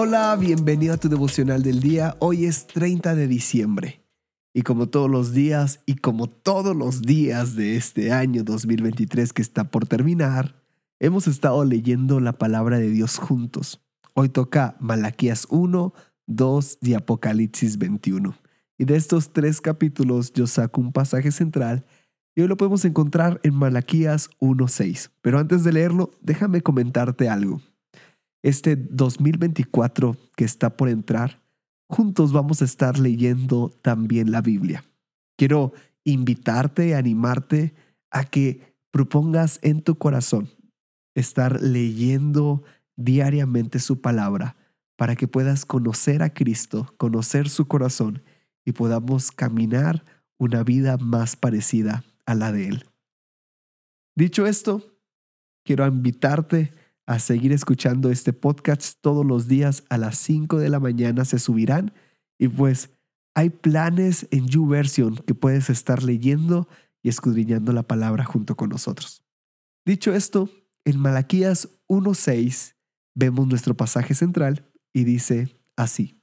Hola, bienvenido a tu devocional del día. Hoy es 30 de diciembre. Y como todos los días y como todos los días de este año 2023 que está por terminar, hemos estado leyendo la palabra de Dios juntos. Hoy toca Malaquías 1, 2 y Apocalipsis 21. Y de estos tres capítulos yo saco un pasaje central y hoy lo podemos encontrar en Malaquías 1.6. Pero antes de leerlo, déjame comentarte algo. Este 2024 que está por entrar, juntos vamos a estar leyendo también la Biblia. Quiero invitarte, animarte a que propongas en tu corazón estar leyendo diariamente su palabra para que puedas conocer a Cristo, conocer su corazón y podamos caminar una vida más parecida a la de Él. Dicho esto, quiero invitarte a seguir escuchando este podcast todos los días a las 5 de la mañana se subirán y pues hay planes en YouVersion que puedes estar leyendo y escudriñando la palabra junto con nosotros. Dicho esto, en Malaquías 1.6 vemos nuestro pasaje central y dice así.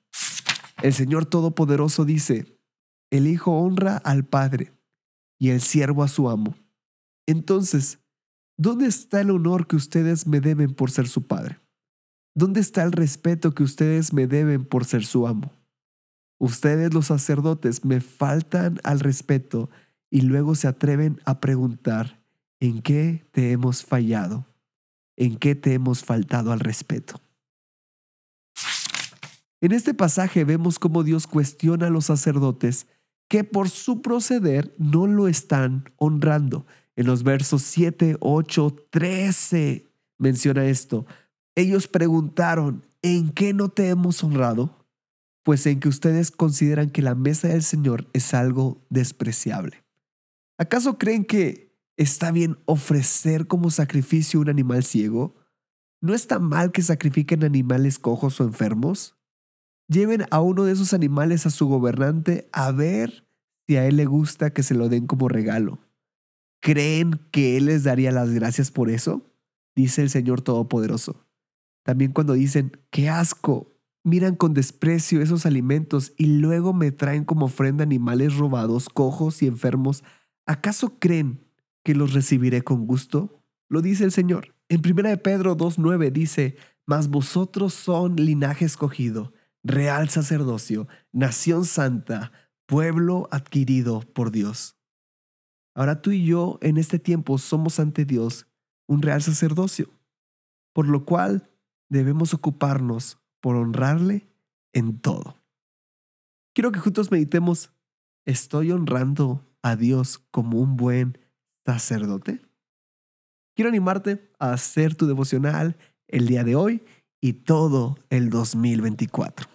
El Señor Todopoderoso dice, el Hijo honra al Padre y el siervo a su amo. Entonces, ¿dónde está el honor que ustedes me deben por ser su Padre? ¿Dónde está el respeto que ustedes me deben por ser su amo? Ustedes los sacerdotes me faltan al respeto y luego se atreven a preguntar, ¿en qué te hemos fallado? ¿En qué te hemos faltado al respeto? En este pasaje vemos cómo Dios cuestiona a los sacerdotes que por su proceder no lo están honrando. En los versos 7, 8, 13 menciona esto. Ellos preguntaron, ¿en qué no te hemos honrado? Pues en que ustedes consideran que la mesa del Señor es algo despreciable. ¿Acaso creen que está bien ofrecer como sacrificio un animal ciego? ¿No está mal que sacrifiquen animales cojos o enfermos? Lleven a uno de esos animales a su gobernante a ver si a él le gusta que se lo den como regalo. ¿Creen que él les daría las gracias por eso? Dice el Señor Todopoderoso. También cuando dicen, qué asco, miran con desprecio esos alimentos y luego me traen como ofrenda animales robados, cojos y enfermos, ¿acaso creen que los recibiré con gusto? Lo dice el Señor. En 1 de Pedro 2.9 dice, mas vosotros son linaje escogido, real sacerdocio, nación santa, pueblo adquirido por Dios. Ahora tú y yo en este tiempo somos ante Dios un real sacerdocio, por lo cual debemos ocuparnos por honrarle en todo. Quiero que juntos meditemos, ¿estoy honrando a Dios como un buen sacerdote? Quiero animarte a hacer tu devocional el día de hoy y todo el 2024.